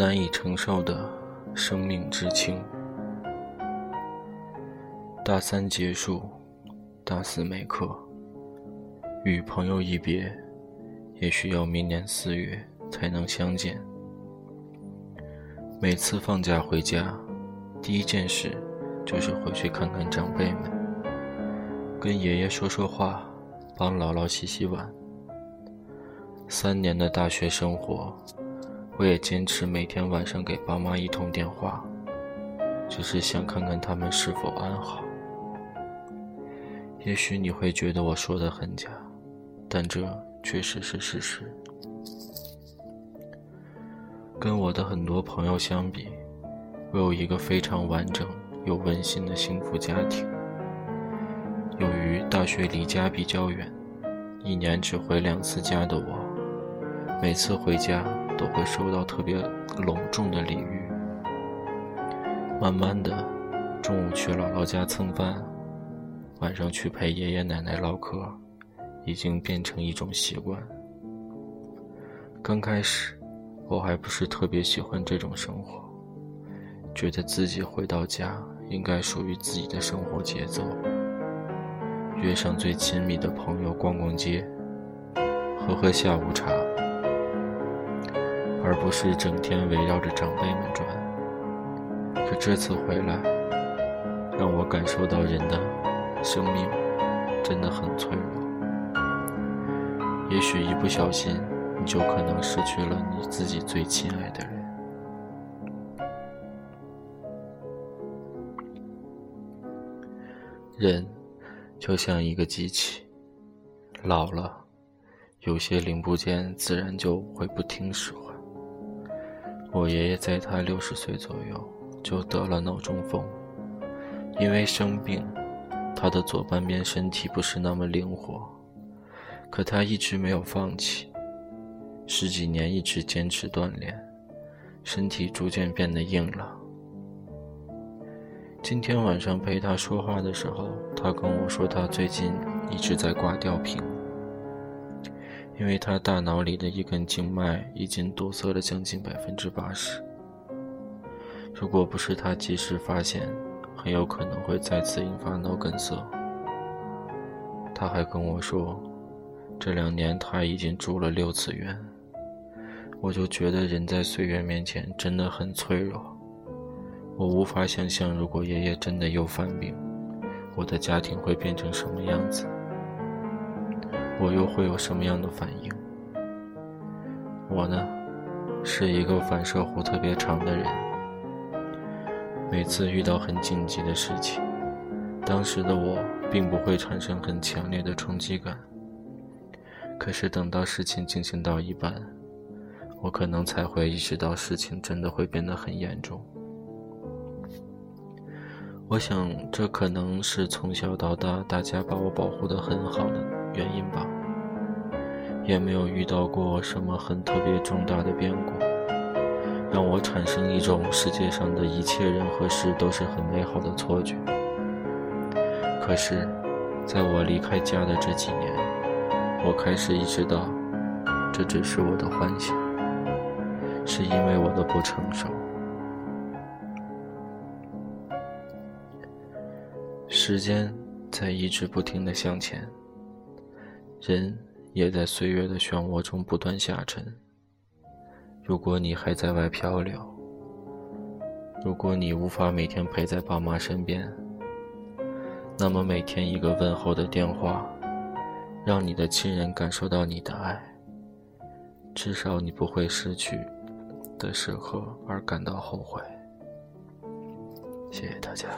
难以承受的生命之轻。大三结束，大四没课，与朋友一别，也需要明年四月才能相见。每次放假回家，第一件事就是回去看看长辈们，跟爷爷说说话，帮姥姥洗洗碗。三年的大学生活，我也坚持每天晚上给爸妈一通电话，只是想看看他们是否安好。也许你会觉得我说的很假，但这确实是事实。跟我的很多朋友相比，我有一个非常完整又温馨的幸福家庭。由于大学离家比较远，一年只回两次家的我。每次回家都会收到特别隆重的礼遇。慢慢的，中午去姥姥家蹭饭，晚上去陪爷爷奶奶唠嗑，已经变成一种习惯。刚开始，我还不是特别喜欢这种生活，觉得自己回到家应该属于自己的生活节奏，约上最亲密的朋友逛逛街，喝喝下午茶。而不是整天围绕着长辈们转。可这次回来，让我感受到人的生命真的很脆弱。也许一不小心，你就可能失去了你自己最亲爱的人。人就像一个机器，老了，有些零部件自然就会不听使唤。我爷爷在他六十岁左右就得了脑中风，因为生病，他的左半边身体不是那么灵活，可他一直没有放弃，十几年一直坚持锻炼，身体逐渐变得硬朗。今天晚上陪他说话的时候，他跟我说他最近一直在挂吊瓶。因为他大脑里的一根静脉已经堵塞了将近百分之八十，如果不是他及时发现，很有可能会再次引发脑梗塞。他还跟我说，这两年他已经住了六次院。我就觉得人在岁月面前真的很脆弱，我无法想象如果爷爷真的又犯病，我的家庭会变成什么样子。我又会有什么样的反应？我呢，是一个反射弧特别长的人。每次遇到很紧急的事情，当时的我并不会产生很强烈的冲击感。可是等到事情进行到一半，我可能才会意识到事情真的会变得很严重。我想，这可能是从小到大大家把我保护的很好的。原因吧，也没有遇到过什么很特别重大的变故，让我产生一种世界上的一切人和事都是很美好的错觉。可是，在我离开家的这几年，我开始意识到，这只是我的幻想，是因为我的不成熟。时间在一直不停的向前。人也在岁月的漩涡中不断下沉。如果你还在外漂流，如果你无法每天陪在爸妈身边，那么每天一个问候的电话，让你的亲人感受到你的爱，至少你不会失去的时候而感到后悔。谢谢大家。